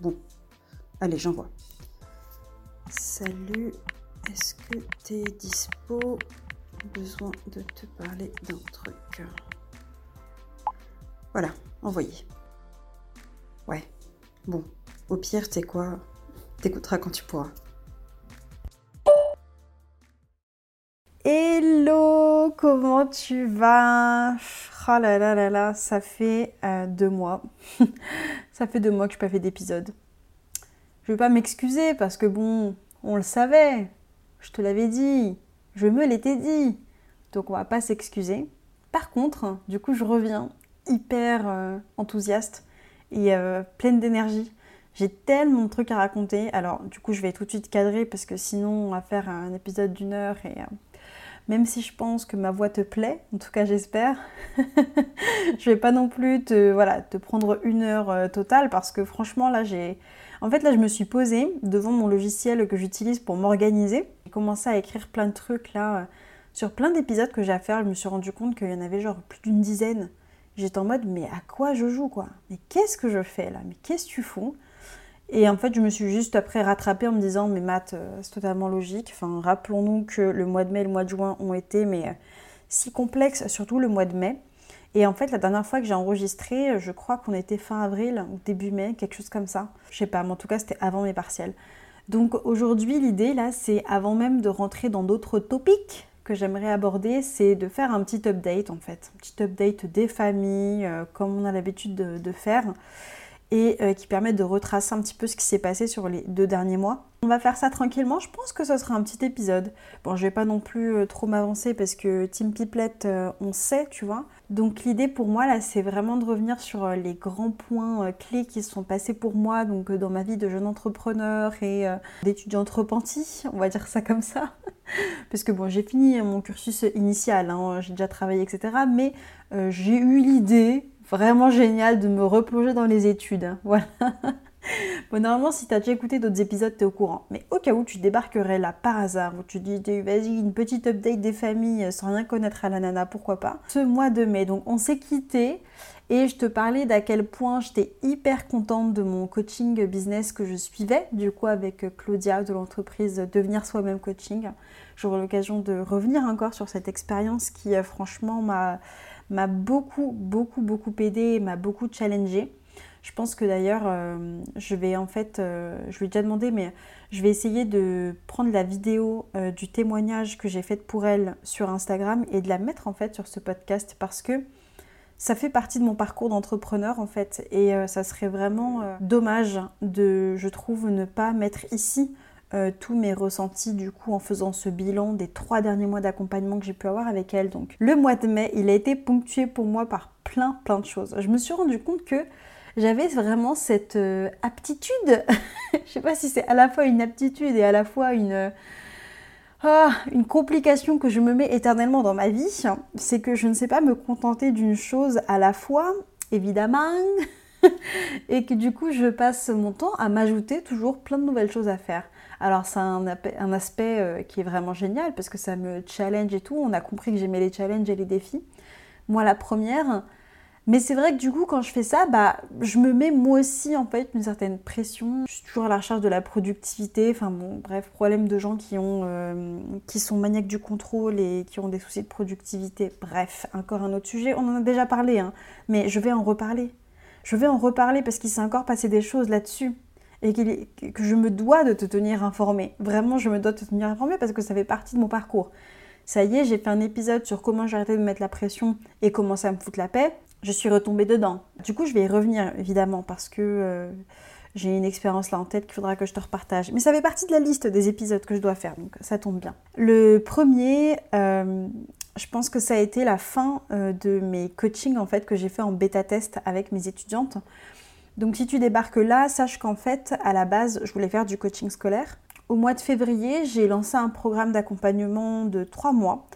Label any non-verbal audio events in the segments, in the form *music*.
Bon, allez, j'en vois. Salut, est-ce que t'es dispo? Besoin de te parler d'un truc. Voilà, envoyé. Ouais, bon, au pire, t'es quoi? T'écouteras quand tu pourras. Comment tu vas? Oh là là là là, ça fait euh, deux mois. *laughs* ça fait deux mois que je n'ai pas fait d'épisode. Je vais pas m'excuser parce que bon, on le savait. Je te l'avais dit. Je me l'étais dit. Donc on va pas s'excuser. Par contre, du coup, je reviens hyper euh, enthousiaste et euh, pleine d'énergie. J'ai tellement de trucs à raconter. Alors, du coup, je vais tout de suite cadrer parce que sinon, on va faire un épisode d'une heure et même si je pense que ma voix te plaît, en tout cas j'espère, *laughs* je vais pas non plus te, voilà, te prendre une heure euh, totale parce que franchement là j'ai... En fait là je me suis posée devant mon logiciel que j'utilise pour m'organiser. J'ai commencé à écrire plein de trucs là euh, sur plein d'épisodes que j'ai à faire. Je me suis rendu compte qu'il y en avait genre plus d'une dizaine. J'étais en mode mais à quoi je joue quoi? Mais qu'est-ce que je fais là? Mais qu'est-ce que tu fous? Et en fait, je me suis juste après rattrapée en me disant, mais maths, euh, c'est totalement logique. Enfin, rappelons-nous que le mois de mai et le mois de juin ont été mais, euh, si complexes, surtout le mois de mai. Et en fait, la dernière fois que j'ai enregistré, je crois qu'on était fin avril ou début mai, quelque chose comme ça. Je sais pas, mais en tout cas, c'était avant mes partiels. Donc aujourd'hui, l'idée là, c'est avant même de rentrer dans d'autres topics que j'aimerais aborder, c'est de faire un petit update en fait. Un petit update des familles, euh, comme on a l'habitude de faire et euh, qui permettent de retracer un petit peu ce qui s'est passé sur les deux derniers mois. On va faire ça tranquillement, je pense que ce sera un petit épisode. Bon, je vais pas non plus euh, trop m'avancer parce que Team Piplet, euh, on sait, tu vois. Donc l'idée pour moi là, c'est vraiment de revenir sur les grands points clés qui se sont passés pour moi, donc dans ma vie de jeune entrepreneur et d'étudiante repenti, on va dire ça comme ça. *laughs* parce que bon, j'ai fini mon cursus initial, hein, j'ai déjà travaillé, etc. Mais j'ai eu l'idée vraiment génial de me replonger dans les études. Hein. *laughs* Voilà. bon, normalement, si tu as déjà écouté d'autres épisodes, tu es au courant. Mais au cas où tu débarquerais là par hasard, où tu dis, vas-y, une petite update des familles euh, sans rien connaître à la nana, pourquoi pas Ce mois de mai, donc on s'est quitté et je te parlais d'à quel point j'étais hyper contente de mon coaching business que je suivais, du coup avec euh, Claudia de l'entreprise Devenir Soi-même Coaching. J'aurai l'occasion de revenir encore sur cette expérience qui, euh, franchement, m'a m'a beaucoup, beaucoup, beaucoup aidé m'a beaucoup challengé. Je pense que d'ailleurs, euh, je vais en fait, euh, je lui ai déjà demandé, mais je vais essayer de prendre la vidéo euh, du témoignage que j'ai faite pour elle sur Instagram et de la mettre en fait sur ce podcast parce que ça fait partie de mon parcours d'entrepreneur en fait et ça serait vraiment dommage de, je trouve, ne pas mettre ici euh, tous mes ressentis du coup en faisant ce bilan des trois derniers mois d'accompagnement que j'ai pu avoir avec elle. Donc le mois de mai, il a été ponctué pour moi par plein plein de choses. Je me suis rendu compte que j'avais vraiment cette euh, aptitude, *laughs* je sais pas si c'est à la fois une aptitude et à la fois une, ah, une complication que je me mets éternellement dans ma vie, c'est que je ne sais pas me contenter d'une chose à la fois, évidemment, *laughs* et que du coup je passe mon temps à m'ajouter toujours plein de nouvelles choses à faire. Alors c'est un, aspect euh, qui est vraiment génial parce que ça me challenge et tout. On a compris que j'aimais les challenges et les défis. Moi la première. Mais c'est vrai que du coup quand je fais ça, bah, je me mets moi aussi en fait une certaine pression. Je suis toujours à la recherche de la productivité. Enfin bon, bref, problème de gens qui, ont, euh, qui sont maniaques du contrôle et qui ont des soucis de productivité. Bref, encore un autre sujet. On en a déjà parlé, hein, mais je vais en reparler. Je vais en reparler parce qu'il s'est encore passé des choses là-dessus et que je me dois de te tenir informé. Vraiment, je me dois de te tenir informé parce que ça fait partie de mon parcours. Ça y est, j'ai fait un épisode sur comment j'ai arrêté de mettre la pression et comment ça me fout la paix. Je suis retombée dedans. Du coup, je vais y revenir évidemment parce que euh, j'ai une expérience là en tête qu'il faudra que je te repartage. Mais ça fait partie de la liste des épisodes que je dois faire, donc ça tombe bien. Le premier, euh, je pense que ça a été la fin euh, de mes coachings en fait que j'ai fait en bêta test avec mes étudiantes. Donc si tu débarques là, sache qu'en fait, à la base, je voulais faire du coaching scolaire. Au mois de février, j'ai lancé un programme d'accompagnement de trois mois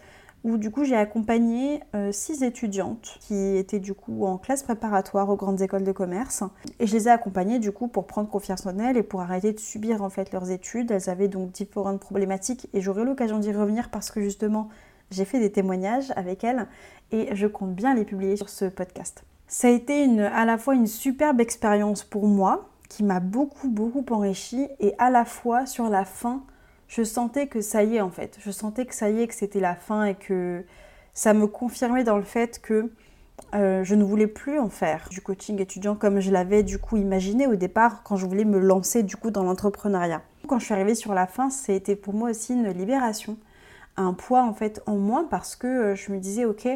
où du coup j'ai accompagné euh, six étudiantes qui étaient du coup en classe préparatoire aux grandes écoles de commerce et je les ai accompagnées du coup pour prendre confiance en elles et pour arrêter de subir en fait leurs études. Elles avaient donc différentes problématiques et j'aurai l'occasion d'y revenir parce que justement j'ai fait des témoignages avec elles et je compte bien les publier sur ce podcast. Ça a été à la fois une superbe expérience pour moi qui m'a beaucoup beaucoup enrichi et à la fois sur la fin je sentais que ça y est en fait. Je sentais que ça y est, que c'était la fin et que ça me confirmait dans le fait que euh, je ne voulais plus en faire du coaching étudiant comme je l'avais du coup imaginé au départ quand je voulais me lancer du coup dans l'entrepreneuriat. Quand je suis arrivée sur la fin, c'était pour moi aussi une libération, un poids en fait en moins parce que euh, je me disais ok,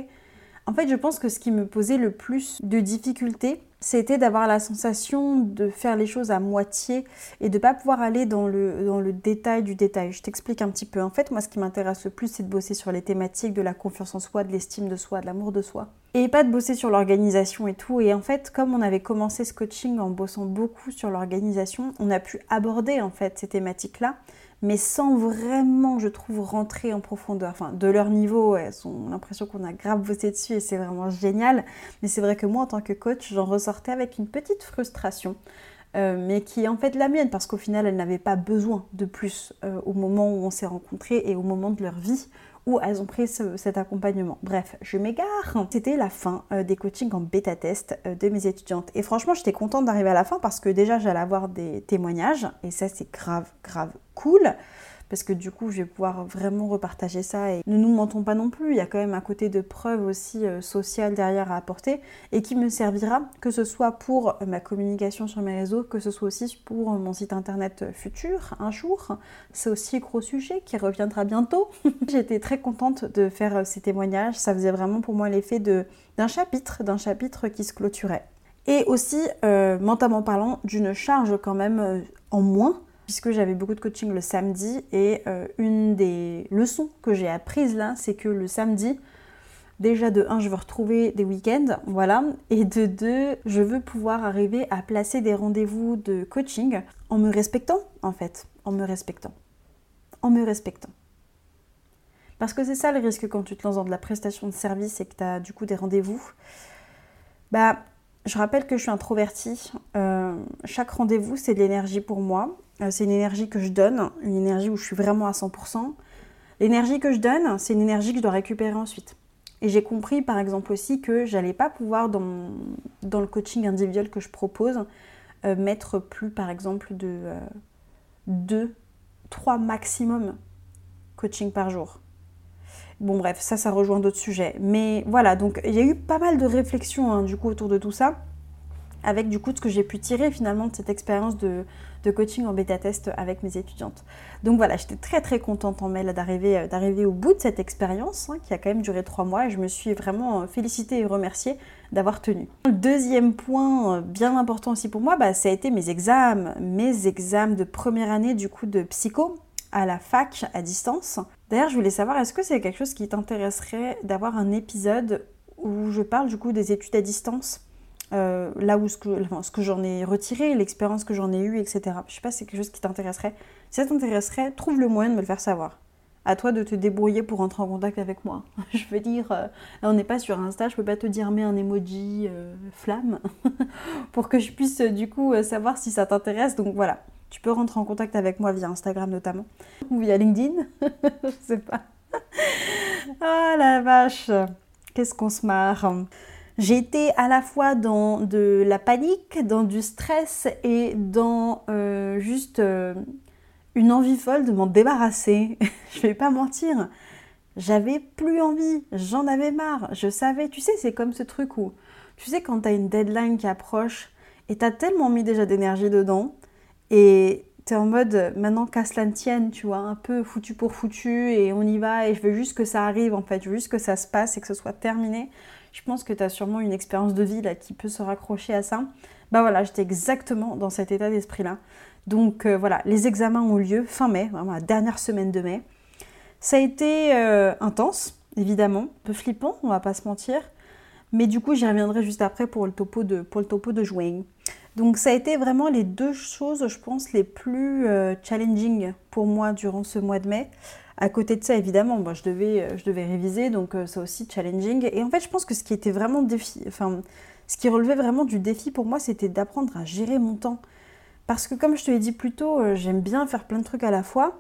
en fait je pense que ce qui me posait le plus de difficultés, c'était d'avoir la sensation de faire les choses à moitié et de ne pas pouvoir aller dans le, dans le détail du détail. Je t'explique un petit peu. En fait, moi, ce qui m'intéresse le plus, c'est de bosser sur les thématiques de la confiance en soi, de l'estime de soi, de l'amour de soi. Et pas de bosser sur l'organisation et tout. Et en fait, comme on avait commencé ce coaching en bossant beaucoup sur l'organisation, on a pu aborder en fait ces thématiques-là mais sans vraiment, je trouve, rentrer en profondeur. Enfin, de leur niveau, elles ont l'impression qu'on a grave bossé dessus et c'est vraiment génial. Mais c'est vrai que moi, en tant que coach, j'en ressortais avec une petite frustration. Euh, mais qui est en fait la mienne parce qu'au final elles n'avaient pas besoin de plus euh, au moment où on s'est rencontrés et au moment de leur vie où elles ont pris cet accompagnement. Bref, je m'égare. C'était la fin euh, des coachings en bêta test de mes étudiantes. Et franchement, j'étais contente d'arriver à la fin parce que déjà, j'allais avoir des témoignages. Et ça, c'est grave, grave cool parce que du coup je vais pouvoir vraiment repartager ça et ne nous mentons pas non plus, il y a quand même un côté de preuve aussi euh, sociale derrière à apporter et qui me servira que ce soit pour ma communication sur mes réseaux, que ce soit aussi pour mon site internet futur un jour. C'est aussi un gros sujet qui reviendra bientôt. *laughs* J'étais très contente de faire euh, ces témoignages, ça faisait vraiment pour moi l'effet d'un chapitre, d'un chapitre qui se clôturait. Et aussi, euh, mentalement parlant, d'une charge quand même en moins puisque j'avais beaucoup de coaching le samedi et euh, une des leçons que j'ai apprises là, c'est que le samedi, déjà de 1, je veux retrouver des week-ends, voilà, et de 2, je veux pouvoir arriver à placer des rendez-vous de coaching en me respectant en fait, en me respectant, en me respectant. Parce que c'est ça le risque quand tu te lances dans de la prestation de service et que tu as du coup des rendez-vous. Bah, je rappelle que je suis introvertie. Euh, chaque rendez-vous, c'est de l'énergie pour moi. Euh, c'est une énergie que je donne, une énergie où je suis vraiment à 100%. L'énergie que je donne, c'est une énergie que je dois récupérer ensuite. Et j'ai compris par exemple aussi que j'allais pas pouvoir dans, le coaching individuel que je propose euh, mettre plus par exemple de 2, euh, 3 maximum coaching par jour. Bon bref, ça ça rejoint d'autres sujets. Mais voilà, donc il y a eu pas mal de réflexions hein, du coup autour de tout ça avec du coup ce que j'ai pu tirer finalement de cette expérience de, coaching en bêta-test avec mes étudiantes. Donc voilà, j'étais très très contente en mail d'arriver, euh, au bout de cette expérience hein, qui a quand même duré trois mois et je me suis vraiment euh, félicitée et remerciée d'avoir tenu. Le deuxième point euh, bien important aussi pour moi, bah, ça a été mes examens, mes examens de première année du coup de psycho à la fac à distance. D'ailleurs, je voulais savoir, est-ce que c'est quelque chose qui t'intéresserait d'avoir un épisode où je parle du coup des études à distance? Euh, là où ce que, que j'en ai retiré, l'expérience que j'en ai eue, etc. Je sais pas si c'est quelque chose qui t'intéresserait. Si ça t'intéresserait, trouve le moyen de me le faire savoir. À toi de te débrouiller pour rentrer en contact avec moi. *laughs* je veux dire, euh, on n'est pas sur Insta, je peux pas te dire mets un emoji euh, flamme *laughs* pour que je puisse du coup savoir si ça t'intéresse. Donc voilà, tu peux rentrer en contact avec moi via Instagram notamment ou via LinkedIn. *laughs* je sais pas. oh la vache, qu'est-ce qu'on se marre. Été à la fois dans de la panique, dans du stress et dans euh, juste euh, une envie folle de m'en débarrasser. *laughs* je vais pas mentir. J'avais plus envie, j'en avais marre, je savais, tu sais, c'est comme ce truc où, tu sais, quand t'as une deadline qui approche et t'as tellement mis déjà d'énergie dedans et t'es en mode maintenant qu'à cela ne tienne, tu vois, un peu foutu pour foutu et on y va et je veux juste que ça arrive en fait, je veux juste que ça se passe et que ce soit terminé. Je pense que tu as sûrement une expérience de vie là qui peut se raccrocher à ça. Bah voilà, j'étais exactement dans cet état d'esprit-là. Donc euh, voilà, les examens ont lieu fin mai, vraiment la dernière semaine de mai. Ça a été euh, intense, évidemment, un peu flippant, on va pas se mentir. Mais du coup, j'y reviendrai juste après pour le topo de, pour le topo de juin. Donc ça a été vraiment les deux choses, je pense, les plus euh, challenging pour moi durant ce mois de mai. À côté de ça, évidemment, moi, je, devais, euh, réviser, donc euh, ça aussi challenging. Et en fait, je pense que ce qui était vraiment défi, enfin, ce qui relevait vraiment du défi pour moi, c'était d'apprendre à gérer mon temps. Parce que comme je te l'ai dit plus tôt, j'aime bien faire plein de trucs à la fois.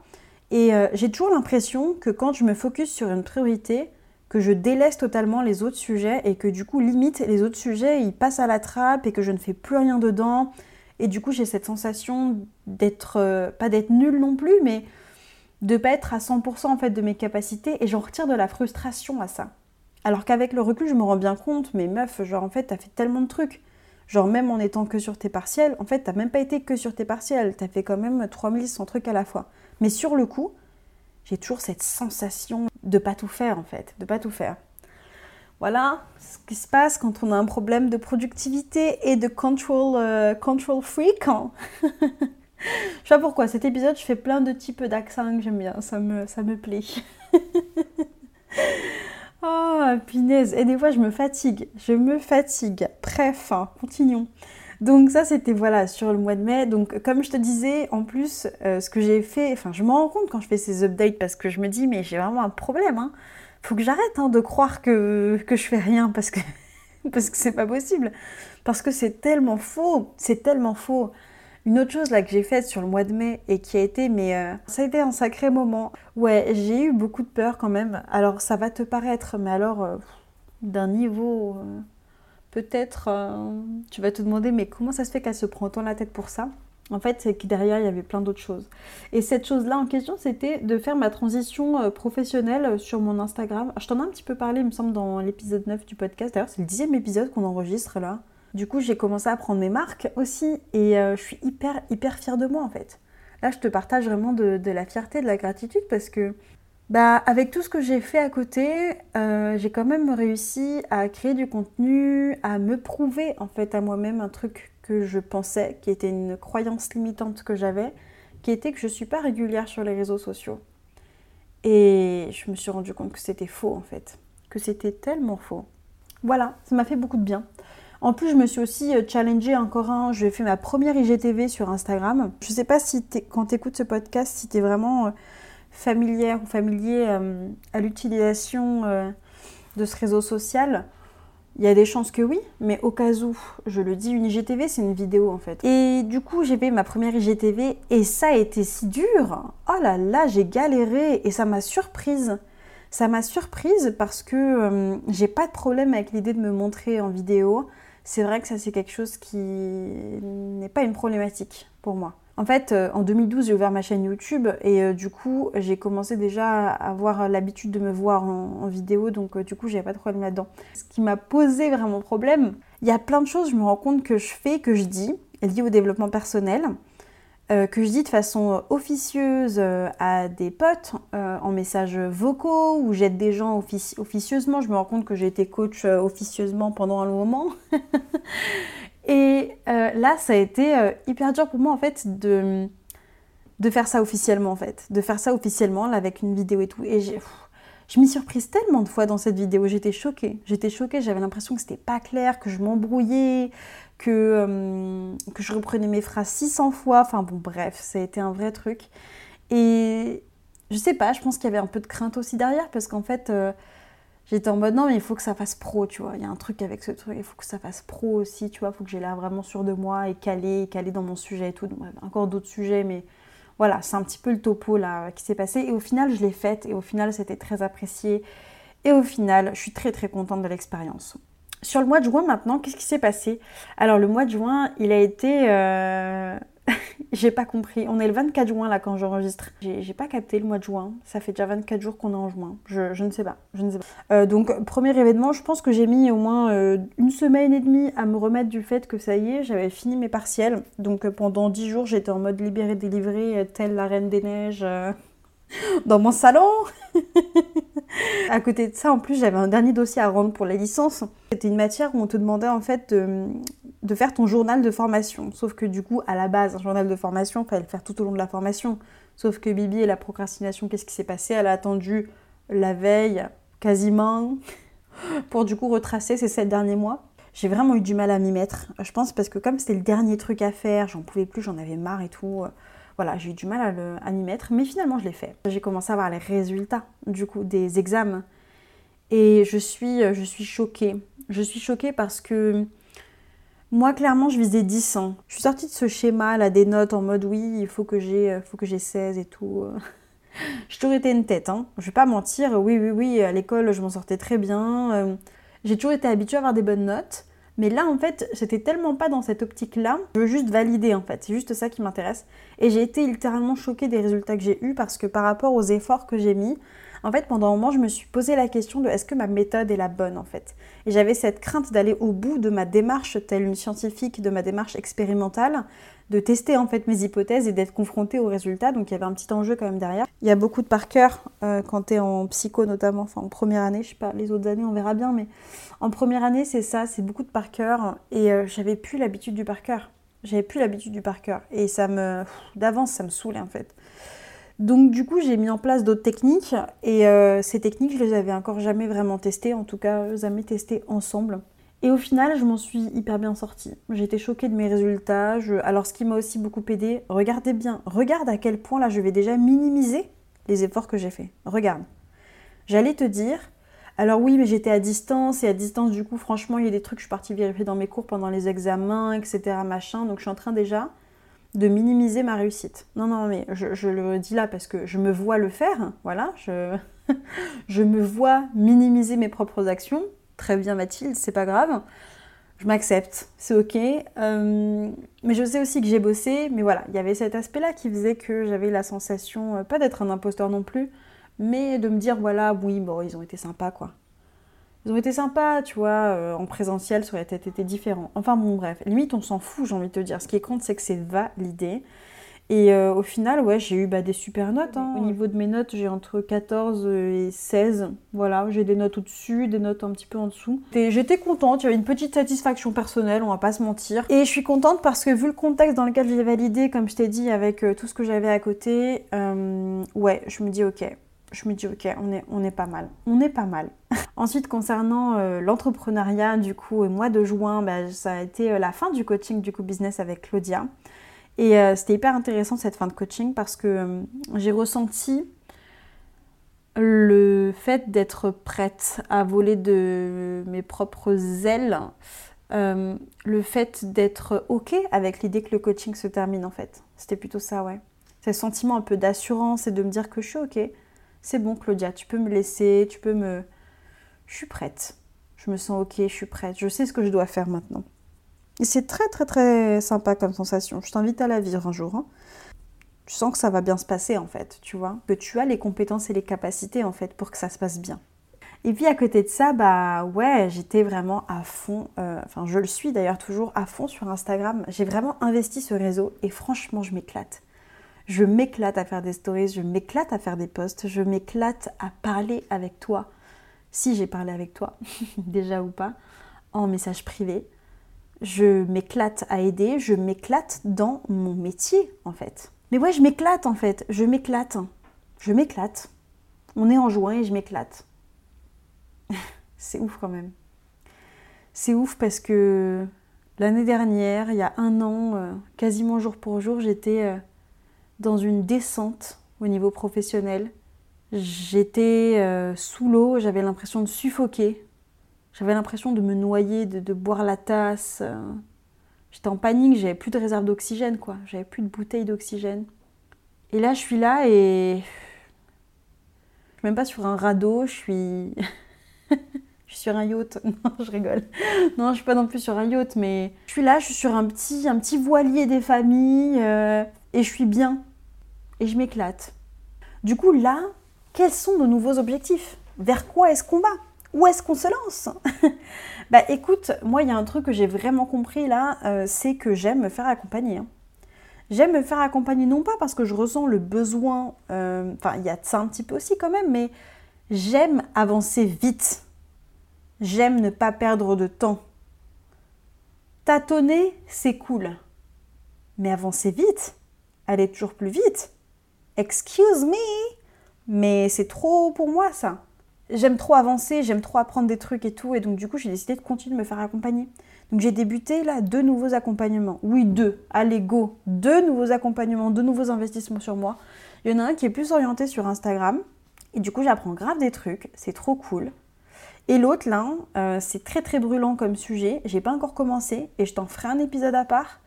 Et j'ai toujours l'impression que quand je me focus sur une priorité, que je délaisse totalement les autres sujets et que du coup, limite, les autres sujets, ils passent à la trappe et que je ne fais plus rien dedans. Et du coup, j'ai cette sensation d'être, euh, pas d'être nulle non plus, mais de pas être à 100% en fait de mes capacités et j'en retire de la frustration à ça. Alors qu'avec le recul, je me rends bien compte, mais meuf, genre en fait, t'as fait tellement de trucs. Genre même en étant que sur tes partiels, en fait, t'as même pas été que sur tes partiels, t'as fait quand même 3100 trucs à la fois. Mais sur le coup, j'ai toujours cette sensation de pas tout faire en fait, de pas tout faire. Voilà ce qui se passe quand on a un problème de productivité et de control, euh, control freak. *laughs* Je sais pas pourquoi, cet épisode, je fais plein de types d'accents que j'aime bien, ça me, ça me plaît. *laughs* oh, punaise. Et des fois, je me fatigue, je me fatigue. Bref, hein, continuons. Donc ça, c'était voilà sur le mois de mai. Donc comme je te disais, en plus, euh, ce que j'ai fait, enfin je me rends compte quand je fais ces updates parce que je me dis mais j'ai vraiment un problème. Hein. Faut que j'arrête hein, de croire que, que je fais rien parce que *laughs* parce que c'est pas possible. Parce que c'est tellement faux, c'est tellement faux. Une autre chose là que j'ai faite sur le mois de mai et qui a été, mais euh, ça a été un sacré moment. Ouais, j'ai eu beaucoup de peur quand même. Alors ça va te paraître, mais alors euh, d'un niveau peut-être euh, tu vas te demander mais comment ça se fait qu'elle se prend tant la tête pour ça? En fait, c'est que derrière, il y avait plein d'autres choses. Et cette chose-là en question, c'était de faire ma transition professionnelle sur mon Instagram. Je t'en ai un petit peu parlé, il me semble, dans l'épisode 9 du podcast. D'ailleurs, c'est le dixième épisode qu'on enregistre là. Du coup, j'ai commencé à prendre mes marques aussi. Et euh, je suis hyper, hyper fière de moi, en fait. Là, je te partage vraiment de, la fierté, de la gratitude, parce que bah, avec tout ce que j'ai fait à côté, euh, j'ai quand même réussi à créer du contenu, à me prouver en fait à moi-même un truc que je pensais, qui était une croyance limitante que j'avais, qui était que je suis pas régulière sur les réseaux sociaux. Et je me suis rendu compte que c'était faux en fait, que c'était tellement faux. Voilà, ça m'a fait beaucoup de bien. En plus, je me suis aussi euh, challengée encore un. J'ai fait ma première IGTV sur Instagram. Je sais pas si quand tu écoutes ce podcast, si tu es vraiment euh, familière ou familier euh, à l'utilisation de ce réseau social, il y a des chances que oui, mais au cas où, je le dis, une IGTV, c'est une vidéo en fait. Et du coup, j'ai fait ma première IGTV et ça a été si dur. Oh là là, j'ai galéré et ça m'a surprise. Ça m'a surprise parce que j'ai pas de problème avec l'idée de me montrer en vidéo. C'est vrai que ça, c'est quelque chose qui n'est pas une problématique pour moi. En fait, euh, en 2012, j'ai ouvert ma chaîne YouTube et euh, du coup, j'ai commencé déjà à avoir l'habitude de me voir en, vidéo, donc euh, du coup, j'avais pas de problème là-dedans. Ce qui m'a posé vraiment problème, il y a plein de choses, je me rends compte que je fais, que je dis, liées au développement personnel, que je dis de façon officieuse à des potes, en messages vocaux, où j'aide des gens officieusement. Je me rends compte que j'ai été coach officieusement pendant un moment. *laughs* Et euh, là, ça a été euh, hyper dur pour moi en fait de, de faire ça officiellement en fait, de faire ça officiellement là, avec une vidéo et tout. Et je m'y surprise tellement de fois dans cette vidéo, j'étais choquée. J'étais choquée, j'avais l'impression que c'était pas clair, que je m'embrouillais, que, euh, je reprenais mes phrases 600 fois. Enfin bon, bref, ça a été un vrai truc. Et je sais pas, je pense qu'il y avait un peu de crainte aussi derrière parce qu'en fait j'étais en mode non mais il faut que ça fasse pro tu vois il y a un truc avec ce truc il faut que ça fasse pro aussi tu vois il faut que j'ai l'air vraiment sûr de moi et calé calé dans mon sujet et tout encore d'autres sujets mais voilà c'est un petit peu le topo là qui s'est passé. Et au final je l'ai faite. Et au final c'était très apprécié. Et au final je suis très très contente de l'expérience. Sur le mois de juin maintenant qu'est-ce qui s'est passé? Alors le mois de juin il a été euh, *laughs* j'ai pas compris. On est le 24 juin là quand j'enregistre. J'ai pas capté le mois de juin. Ça fait déjà 24 jours qu'on est en juin. Je, ne sais pas. Je ne sais pas. Euh, donc premier événement, je pense que j'ai mis au moins euh, une semaine et demie à me remettre du fait que ça y est, j'avais fini mes partiels. Donc euh, pendant 10 jours, j'étais en mode libéré délivré, telle la reine des neiges *laughs* dans mon salon. *laughs* à côté de ça, en plus, j'avais un dernier dossier à rendre pour la licence. C'était une matière où on te demandait en fait de, faire ton journal de formation. Sauf que du coup, à la base, un journal de formation, il fallait le faire tout au long de la formation. Sauf que Bibi et la procrastination, qu'est-ce qui s'est passé? Elle a attendu la veille, quasiment, *laughs* pour du coup retracer ces sept derniers mois. J'ai vraiment eu du mal à m'y mettre. Je pense parce que comme c'était le dernier truc à faire, j'en pouvais plus, j'en avais marre et tout. Voilà, j'ai eu du mal à, m'y mettre, mais finalement je l'ai fait. J'ai commencé à voir les résultats du coup des examens et je suis, je suis choquée. Je suis choquée parce que moi, clairement, je visais 10 ans. Je suis sortie de ce schéma là des notes en mode oui, il faut que j'ai, faut que j'ai 16 et tout. *laughs* J'ai toujours été une tête, hein. Je vais pas mentir. Oui, oui, oui, à l'école, je m'en sortais très bien. Euh, j'ai toujours été habituée à avoir des bonnes notes. Mais là, en fait, j'étais tellement pas dans cette optique-là. Je veux juste valider, en fait. C'est juste ça qui m'intéresse. Et j'ai été littéralement choquée des résultats que j'ai eus parce que par rapport aux efforts que j'ai mis, en fait, pendant un moment, je me suis posé la question de est-ce que ma méthode est la bonne, en fait. Et j'avais cette crainte d'aller au bout de ma démarche, telle une scientifique, de ma démarche expérimentale, de tester en fait mes hypothèses et d'être confrontée aux résultats. Donc il y avait un petit enjeu quand même derrière. Il y a beaucoup de par cœur euh, quand tu es en psycho notamment, enfin en première année, je sais pas, les autres années on verra bien, mais en première année c'est ça, c'est beaucoup de par cœur et euh, j'avais plus l'habitude du par cœur. J'avais plus l'habitude du par cœur et ça me d'avance ça me saoulait en fait. Donc du coup j'ai mis en place d'autres techniques et euh, ces techniques je les avais encore jamais vraiment testées, en tout cas jamais testées ensemble. Et au final, je m'en suis hyper bien sortie. J'étais choquée de mes résultats. Alors, ce qui m'a aussi beaucoup aidé, regardez bien, regarde à quel point là je vais déjà minimiser les efforts que j'ai faits. Regarde. J'allais te dire, alors oui, mais j'étais à distance et à distance, du coup, franchement, il y a des trucs, je suis partie vérifier dans mes cours pendant les examens, etc. Machin. Donc, je suis en train déjà de minimiser ma réussite. Non, non, mais je, le dis là parce que je me vois le faire. Voilà, je, *laughs* je me vois minimiser mes propres actions très bien Mathilde, c'est pas grave. Je m'accepte, c'est ok. Euh, mais je sais aussi que j'ai bossé, mais voilà, il y avait cet aspect-là qui faisait que j'avais la sensation, euh, pas d'être un imposteur non plus, mais de me dire, voilà, oui, bon, ils ont été sympas, quoi. Ils ont été sympas, tu vois, euh, en présentiel, ça aurait peut-être été différent. Enfin bon, bref, limite, on s'en fout, j'ai envie de te dire. Ce qui compte, c'est que c'est validé. Et euh, au final, ouais, j'ai eu bah, des super notes. Hein. Au niveau de mes notes, j'ai entre 14 et 16. Voilà, j'ai des notes au-dessus, des notes un petit peu en dessous. J'étais contente, il y avait une petite satisfaction personnelle, on va pas se mentir. Et je suis contente parce que vu le contexte dans lequel j'ai validé, comme je t'ai dit, avec euh, tout ce que j'avais à côté, euh, ouais, je me dis ok. Je me dis ok, on est, on est pas mal. On est pas mal. *laughs* Ensuite, concernant l'entrepreneuriat, du coup, au mois de juin, bah, ça a été la fin du coaching du coup business avec Claudia. Et euh, c'était hyper intéressant cette fin de coaching parce que euh, j'ai ressenti le fait d'être prête à voler de mes propres ailes, euh, le fait d'être ok avec l'idée que le coaching se termine en fait. C'était plutôt ça, ouais. C'est ce sentiment un peu d'assurance et de me dire que je suis ok. C'est bon Claudia, tu peux me laisser, tu peux me... Je suis prête. Je me sens ok, je suis prête. Je sais ce que je dois faire maintenant. Et c'est très très très sympa comme sensation. Je t'invite à la vivre un jour. Hein. Tu sens que ça va bien se passer en fait, tu vois. Que tu as les compétences et les capacités en fait pour que ça se passe bien. Et puis à côté de ça, bah ouais, j'étais vraiment à fond, euh, enfin je le suis d'ailleurs toujours à fond sur Instagram. J'ai vraiment investi ce réseau et franchement je m'éclate. Je m'éclate à faire des stories, je m'éclate à faire des posts, je m'éclate à parler avec toi, si j'ai parlé avec toi, *laughs* déjà ou pas, en message privé je m'éclate à aider, je m'éclate dans mon métier en fait. Mais ouais, je m'éclate en fait, je m'éclate. Je m'éclate. On est en juin et je m'éclate. *laughs* C'est ouf quand même. C'est ouf parce que l'année dernière, il y a un an, euh, quasiment jour pour jour, j'étais euh, dans une descente au niveau professionnel. J'étais euh, sous l'eau, j'avais l'impression de suffoquer j'avais l'impression de me noyer, de, boire la tasse. J'étais en panique, j'avais plus de réserve d'oxygène, quoi. J'avais plus de bouteille d'oxygène. Et là, je suis là et. Je suis même pas sur un radeau, je suis. *laughs* je suis sur un yacht. *laughs* Non, je rigole. Non, je suis pas non plus sur un yacht, mais je suis là, je suis sur un petit, un petit voilier des familles euh, et je suis bien. Et je m'éclate. Du coup, là, quels sont de nouveaux objectifs? Vers quoi est-ce qu'on va? Où est-ce qu'on se lance? *laughs* Bah écoute, moi il y a un truc que j'ai vraiment compris là, euh, c'est que j'aime me faire accompagner. Hein. J'aime me faire accompagner non pas parce que je ressens le besoin, euh, enfin il y a de ça un petit peu aussi quand même, mais j'aime avancer vite. J'aime ne pas perdre de temps. Tâtonner, c'est cool. Mais avancer vite, aller toujours plus vite. Excuse me, mais c'est trop pour moi ça. j'aime trop avancer, j'aime trop apprendre des trucs et tout, et donc du coup j'ai décidé de continuer de me faire accompagner. Donc j'ai débuté là deux nouveaux accompagnements. Oui, deux. Allez, go. Deux nouveaux accompagnements, deux nouveaux investissements sur moi. Il y en a un qui est plus orienté sur Instagram. Et du coup, j'apprends grave des trucs. C'est trop cool. Et l'autre, là, euh, c'est très très brûlant comme sujet. J'ai pas encore commencé et je t'en ferai un épisode à part.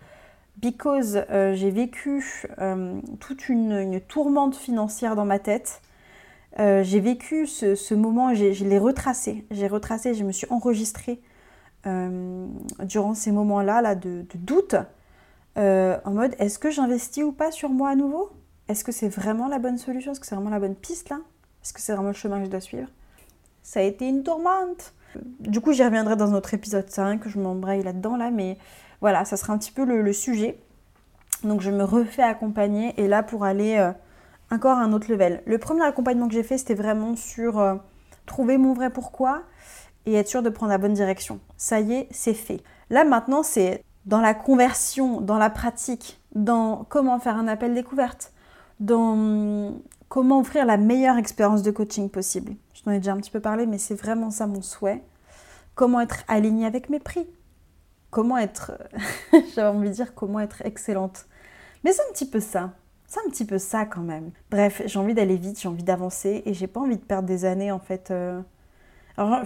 Because euh, j'ai vécu euh, toute une, tourmente financière dans ma tête. j'ai vécu ce, moment, je l'ai retracé. J'ai retracé, je me suis enregistrée durant ces moments-là là, de, de doute. en mode, est-ce que j'investis ou pas sur moi à nouveau? Est-ce que c'est vraiment la bonne solution? Est-ce que c'est vraiment la bonne piste là? Est-ce que c'est vraiment le chemin que je dois suivre? Ça a été une tourmente. Du coup, j'y reviendrai dans notre épisode 5, je m'embraye là-dedans, là, mais voilà, ça sera un petit peu le, sujet. Donc, je me refais accompagner, et là, pour aller euh, encore à un autre level. Le premier accompagnement que j'ai fait, c'était vraiment sur euh, trouver mon vrai pourquoi et être sûr de prendre la bonne direction. Ça y est, c'est fait. Là, maintenant, c'est dans la conversion, dans la pratique, dans comment faire un appel découverte, dans comment offrir la meilleure expérience de coaching possible. Je t'en ai déjà un petit peu parlé, mais c'est vraiment ça mon souhait. Comment être aligné avec mes prix Comment être, *laughs* j'avais envie de dire comment être excellente. Mais c'est un petit peu ça. C'est un petit peu ça quand même. Bref, j'ai envie d'aller vite, j'ai envie d'avancer et j'ai pas envie de perdre des années en fait. Euh. Alors,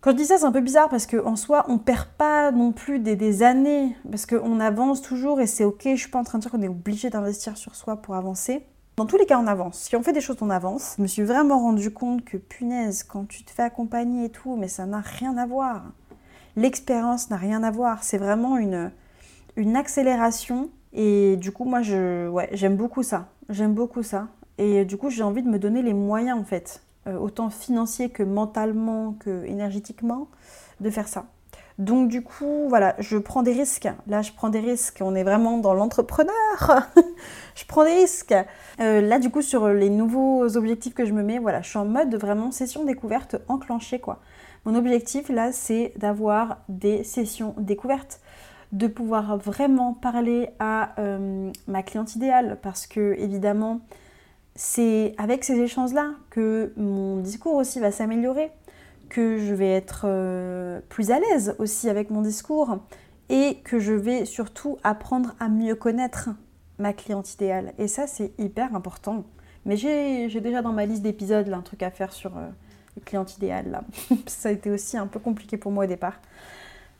quand je dis ça, c'est un peu bizarre parce qu'en soi, on perd pas non plus des, des années parce qu'on avance toujours et c'est ok. Je suis pas en train de dire qu'on est obligé d'investir sur soi pour avancer. Dans tous les cas, on avance. Si on fait des choses, on avance. Je me suis vraiment rendu compte que, punaise, quand tu te fais accompagner et tout, mais ça n'a rien à voir. L'expérience n'a rien à voir. C'est vraiment une, une accélération. Et du coup, moi, je, ouais, j'aime beaucoup ça. J'aime beaucoup ça. Et du coup, j'ai envie de me donner les moyens, en fait, euh, autant financiers que mentalement, que énergétiquement, de faire ça. Donc du coup, voilà, je prends des risques. Là, je prends des risques. On est vraiment dans l'entrepreneur. *laughs* je prends des risques. Euh, là, du coup, sur les nouveaux objectifs que je me mets, voilà, je suis en mode vraiment session découverte enclenchée, quoi. Mon objectif, là, c'est d'avoir des sessions découvertes, de pouvoir vraiment parler à euh, ma cliente idéale, parce que, évidemment, c'est avec ces échanges-là que mon discours aussi va s'améliorer que je vais être euh, plus à l'aise aussi avec mon discours et que je vais surtout apprendre à mieux connaître ma cliente idéale. Et ça, c'est hyper important. Mais j'ai déjà dans ma liste d'épisodes un truc à faire sur euh, le client idéal. Là. *laughs* ça a été aussi un peu compliqué pour moi au départ.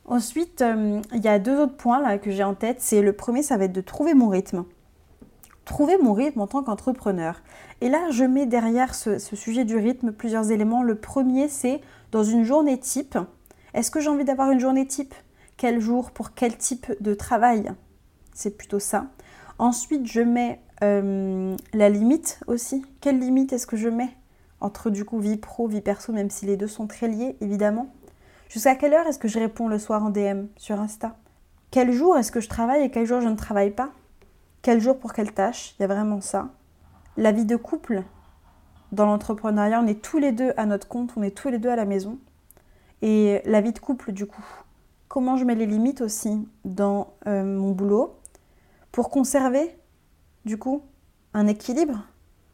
Ensuite, euh, il y a deux autres points là, que j'ai en tête. C'est le premier, ça va être de trouver mon rythme trouver mon rythme en tant qu'entrepreneur. Et là, je mets derrière ce, sujet du rythme plusieurs éléments. Le premier, c'est dans une journée type. Est-ce que j'ai envie d'avoir une journée type? Quel jour Pour quel type de travail? C'est plutôt ça. Ensuite, je mets euh, la limite aussi. Quelle limite est-ce que je mets? Entre du coup vie pro, vie perso, même si les deux sont très liés, évidemment. Jusqu'à quelle heure est-ce que je réponds le soir en DM sur Insta? Quel jour est-ce que je travaille et quel jour je ne travaille pas? Quel jour pour quelle tâche? Il y a vraiment ça. La vie de couple, dans l'entrepreneuriat, on est tous les deux à notre compte, on est tous les deux à la maison. Et la vie de couple, du coup, comment je mets les limites aussi dans euh, mon boulot pour conserver, du coup, un équilibre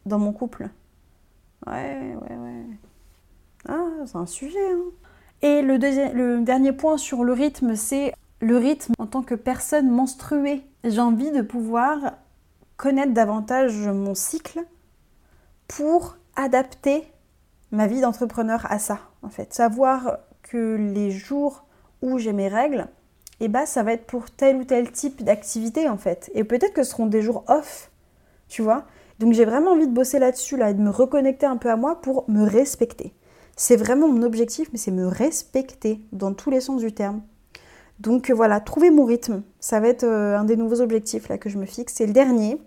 dans mon couple? Ouais, ouais, ouais. Ah, c'est un sujet. Hein. Et le, le dernier point sur le rythme, c'est le rythme en tant que personne menstruée. J'ai envie de pouvoir connaître davantage mon cycle pour adapter ma vie d'entrepreneur à ça, en fait. Savoir que les jours où j'ai mes règles, eh ben, ça va être pour tel ou tel type d'activité, en fait. Et peut-être que ce seront des jours off, tu vois. Donc j'ai vraiment envie de bosser là-dessus, là, et de me reconnecter un peu à moi pour me respecter. C'est vraiment mon objectif, mais c'est me respecter dans tous les sens du terme. Donc euh, voilà, trouver mon rythme, ça va être euh, un des nouveaux objectifs là que je me fixe. C'est le dernier.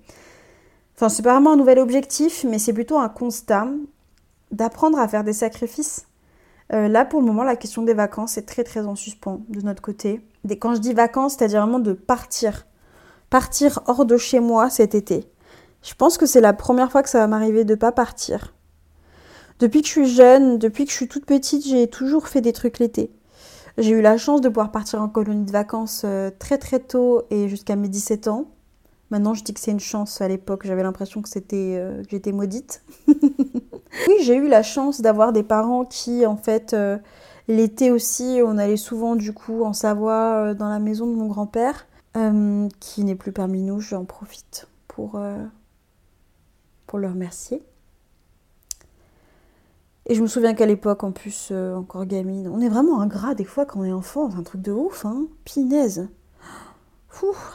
Enfin, c'est pas vraiment un nouvel objectif, mais c'est plutôt un constat d'apprendre à faire des sacrifices. Euh, là, pour le moment, la question des vacances est très très en suspens de notre côté. quand je dis vacances, c'est-à-dire vraiment de partir. Partir hors de chez moi cet été. Je pense que c'est la première fois que ça va m'arriver de pas partir. Depuis que je suis jeune, depuis que je suis toute petite, j'ai toujours fait des trucs l'été. J'ai eu la chance de pouvoir partir en colonie de vacances euh, très très tôt et jusqu'à mes 17 ans. Maintenant, je dis que c'est une chance. À l'époque, j'avais l'impression que euh, que j'étais maudite. *laughs* oui, j'ai eu la chance d'avoir des parents qui, en fait, euh, l'été aussi, on allait souvent du coup en Savoie dans la maison de mon grand-père, qui n'est plus parmi nous. J'en profite pour, pour le remercier. Et je me souviens qu'à l'époque, en plus, euh, encore gamine, on est vraiment ingrat des fois quand on est enfant, c'est un truc de ouf, hein. Pinaise.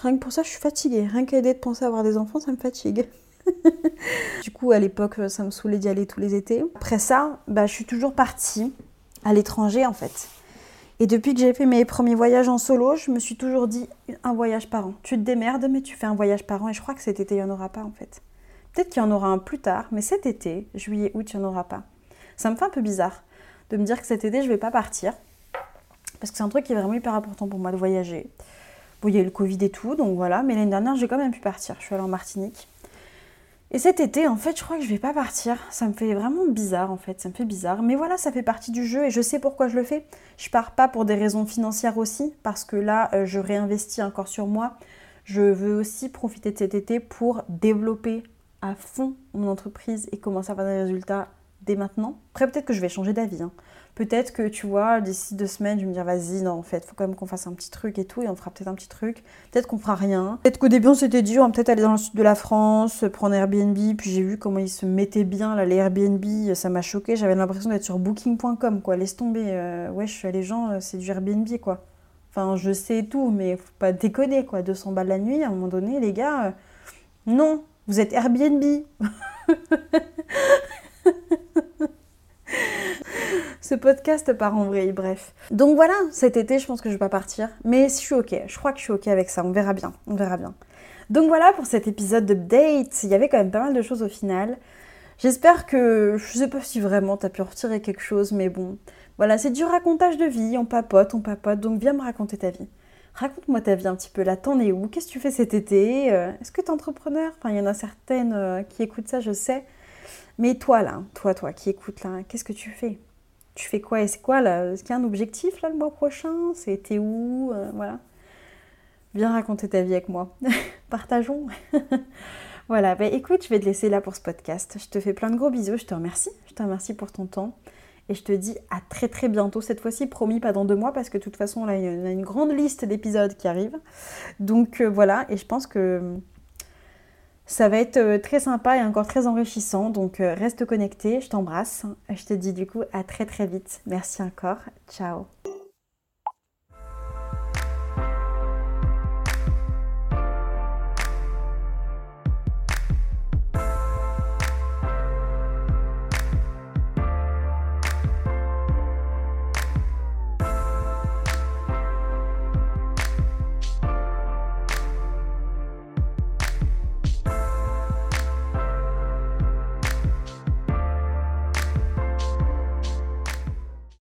rien que pour ça, je suis fatiguée. Rien qu'à l'idée de penser à avoir des enfants, ça me fatigue. *laughs* du coup, à l'époque, ça me saoulait d'y aller tous les étés. Après ça, bah, je suis toujours partie à l'étranger, en fait. Et depuis que j'ai fait mes premiers voyages en solo, je me suis toujours dit un voyage par an. Tu te démerdes, mais tu fais un voyage par an. Et je crois que cet été, il n'y en aura pas, en fait. Peut-être qu'il y en aura un plus tard, mais cet été, juillet, août, il n'y en aura pas. Ça me fait un peu bizarre de me dire que cet été, je vais pas partir. Parce que c'est un truc qui est vraiment hyper important pour moi de voyager. Bon, il y a eu le Covid et tout, donc voilà. Mais l'année dernière, j'ai quand même pu partir. Je suis allée en Martinique. Et cet été, en fait, je crois que je vais pas partir. Ça me fait vraiment bizarre, en fait. Ça me fait bizarre. Mais voilà, ça fait partie du jeu et je sais pourquoi je le fais. Je pars pas pour des raisons financières aussi, parce que là, euh, je réinvestis encore sur moi. Je veux aussi profiter de cet été pour développer à fond mon entreprise et commencer à avoir des résultats dès maintenant. Après, peut-être que je vais changer d'avis. Hein. Peut-être que, tu vois, d'ici deux semaines, je vais me dire, vas-y, non, en fait, faut quand même qu'on fasse un petit truc et tout, et on fera peut-être un petit truc. Peut-être qu'on fera rien. Peut-être qu'au début, on s'était dit, on va peut-être aller dans le sud de la France, prendre Airbnb, puis j'ai vu comment ils se mettaient bien, là, les Airbnb, ça m'a choqué. J'avais l'impression d'être sur booking.com, quoi. Laisse tomber. Euh, wesh, les gens, euh, c'est du Airbnb, quoi. Enfin, je sais tout, mais faut pas déconner, quoi. 200 balles la nuit, à un moment donné, les gars, euh, non, vous êtes Airbnb. *laughs* Ce podcast part en vrille, bref. Donc voilà, cet été, je pense que je vais pas partir. Mais je suis ok, je crois que je suis ok avec ça, on verra bien, on verra bien. Donc voilà pour cet épisode d'update. Il y avait quand même pas mal de choses au final. J'espère que, je sais pas si vraiment t'as pu retirer quelque chose, mais bon, voilà, c'est du racontage de vie, on papote, on papote, donc viens me raconter ta vie. Raconte-moi ta vie un petit peu là, t'en es où? Qu'est-ce que tu fais cet été? Euh, Est-ce que t'es entrepreneur? Enfin, il y en a certaines euh, qui écoutent ça, je sais. Mais toi là, toi, toi qui écoutes là, qu'est-ce que tu fais? Tu fais quoi? Et c'est quoi là Est-ce qu'il y a un objectif là le mois prochain? C'était où? Euh, Voilà. Viens raconter ta vie avec moi. *laughs* Partageons. *laughs* voilà, bah écoute, je vais te laisser là pour ce podcast. Je te fais plein de gros bisous, je te remercie. Je te remercie pour ton temps. Et je te dis à très très bientôt. Cette fois-ci, promis, pas dans deux mois, parce que de toute façon, là, il y a une grande liste d'épisodes qui arrivent. Donc euh, voilà, et je pense que ça va être euh, très sympa et encore très enrichissant, donc euh, reste connecté, je t'embrasse. Je te dis du coup à très très vite. Merci encore. Ciao.